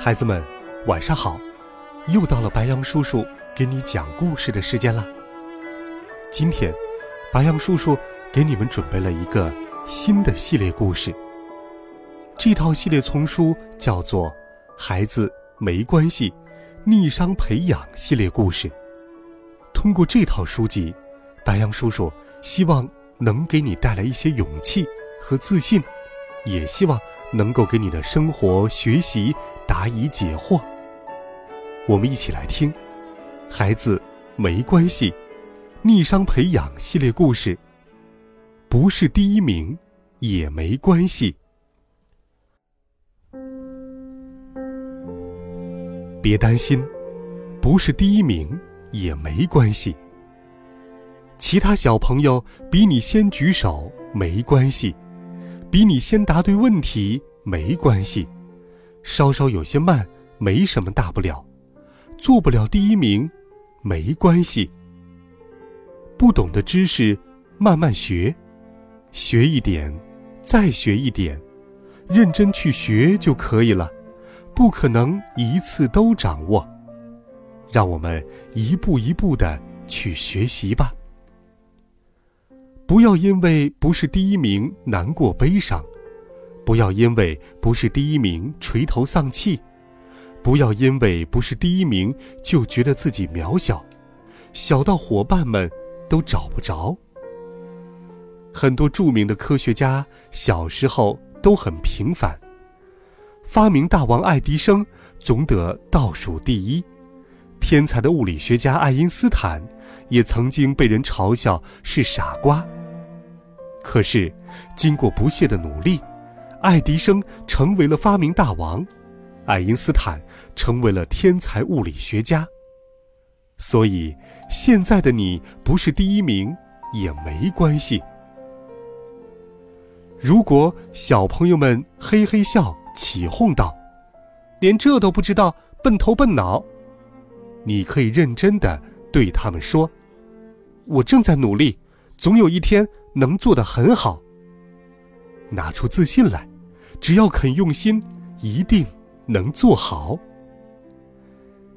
孩子们，晚上好！又到了白杨叔叔给你讲故事的时间了。今天，白杨叔叔给你们准备了一个新的系列故事。这套系列丛书叫做《孩子没关系，逆商培养系列故事》。通过这套书籍，白杨叔叔希望能给你带来一些勇气和自信，也希望能够给你的生活、学习答疑解惑。我们一起来听《孩子没关系，逆商培养系列故事》。不是第一名也没关系。别担心，不是第一名也没关系。其他小朋友比你先举手没关系，比你先答对问题没关系，稍稍有些慢没什么大不了，做不了第一名没关系。不懂的知识慢慢学，学一点，再学一点，认真去学就可以了。不可能一次都掌握，让我们一步一步的去学习吧。不要因为不是第一名难过悲伤，不要因为不是第一名垂头丧气，不要因为不是第一名就觉得自己渺小，小到伙伴们都找不着。很多著名的科学家小时候都很平凡。发明大王爱迪生总得倒数第一，天才的物理学家爱因斯坦也曾经被人嘲笑是傻瓜。可是，经过不懈的努力，爱迪生成为了发明大王，爱因斯坦成为了天才物理学家。所以，现在的你不是第一名也没关系。如果小朋友们嘿嘿笑。起哄道：“连这都不知道，笨头笨脑！你可以认真的对他们说：‘我正在努力，总有一天能做得很好。’拿出自信来，只要肯用心，一定能做好。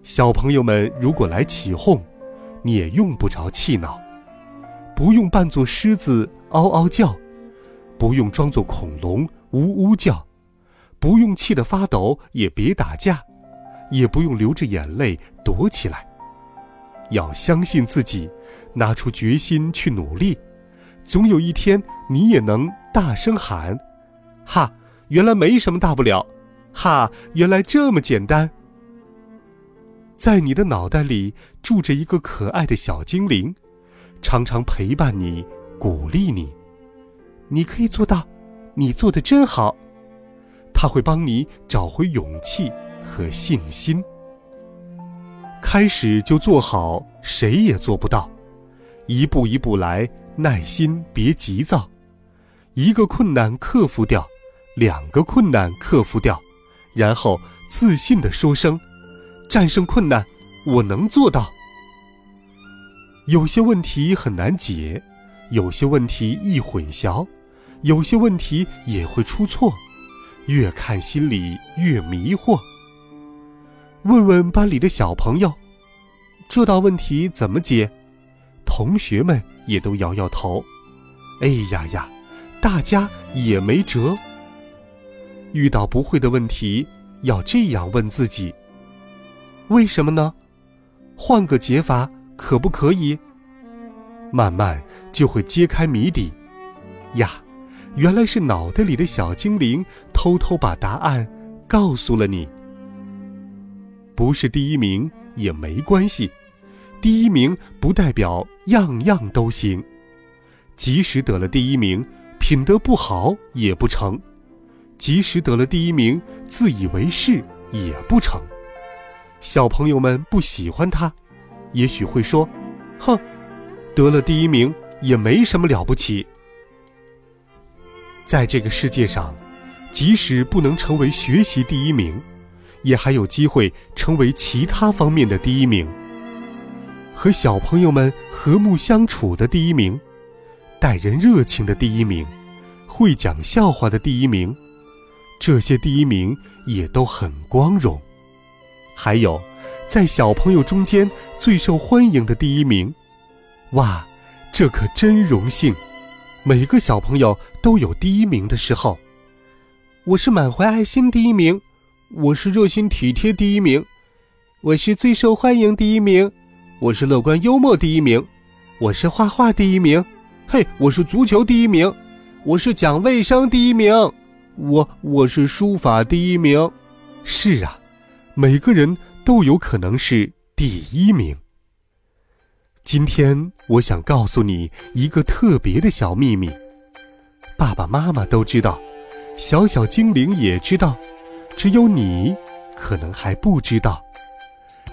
小朋友们如果来起哄，你也用不着气恼，不用扮作狮子嗷嗷叫，不用装作恐龙呜呜叫。”不用气得发抖，也别打架，也不用流着眼泪躲起来。要相信自己，拿出决心去努力，总有一天你也能大声喊：“哈！原来没什么大不了，哈！原来这么简单。”在你的脑袋里住着一个可爱的小精灵，常常陪伴你，鼓励你。你可以做到，你做的真好。他会帮你找回勇气和信心。开始就做好，谁也做不到。一步一步来，耐心，别急躁。一个困难克服掉，两个困难克服掉，然后自信地说声：“战胜困难，我能做到。”有些问题很难解，有些问题易混淆，有些问题也会出错。越看心里越迷惑。问问班里的小朋友，这道问题怎么解？同学们也都摇摇头。哎呀呀，大家也没辙。遇到不会的问题，要这样问自己：为什么呢？换个解法可不可以？慢慢就会揭开谜底。呀！原来是脑袋里的小精灵偷偷把答案告诉了你。不是第一名也没关系，第一名不代表样样都行。即使得了第一名，品德不好也不成。即使得了第一名，自以为是也不成。小朋友们不喜欢他，也许会说：“哼，得了第一名也没什么了不起。”在这个世界上，即使不能成为学习第一名，也还有机会成为其他方面的第一名。和小朋友们和睦相处的第一名，待人热情的第一名，会讲笑话的第一名，这些第一名也都很光荣。还有，在小朋友中间最受欢迎的第一名，哇，这可真荣幸！每个小朋友都有第一名的时候。我是满怀爱心第一名，我是热心体贴第一名，我是最受欢迎第一名，我是乐观幽默第一名，我是画画第一名，嘿，我是足球第一名，我是讲卫生第一名，我我是书法第一名。是啊，每个人都有可能是第一名。今天我想告诉你一个特别的小秘密，爸爸妈妈都知道。小小精灵也知道，只有你可能还不知道。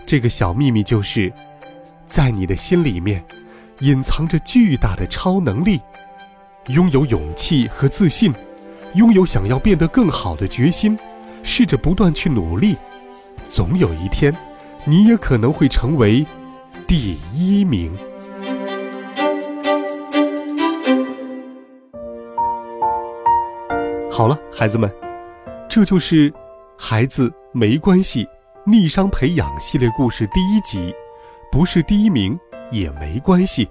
这个小秘密就是，在你的心里面，隐藏着巨大的超能力。拥有勇气和自信，拥有想要变得更好的决心，试着不断去努力，总有一天，你也可能会成为第一名。好了，孩子们，这就是《孩子没关系，逆商培养》系列故事第一集，不是第一名也没关系。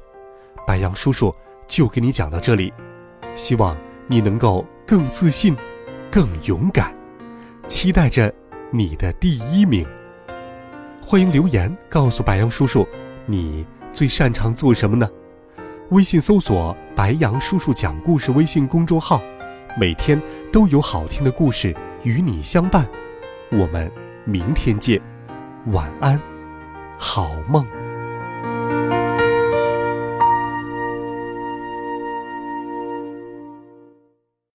白杨叔叔就给你讲到这里，希望你能够更自信、更勇敢，期待着你的第一名。欢迎留言告诉白杨叔叔，你最擅长做什么呢？微信搜索“白杨叔叔讲故事”微信公众号。每天都有好听的故事与你相伴，我们明天见，晚安，好梦。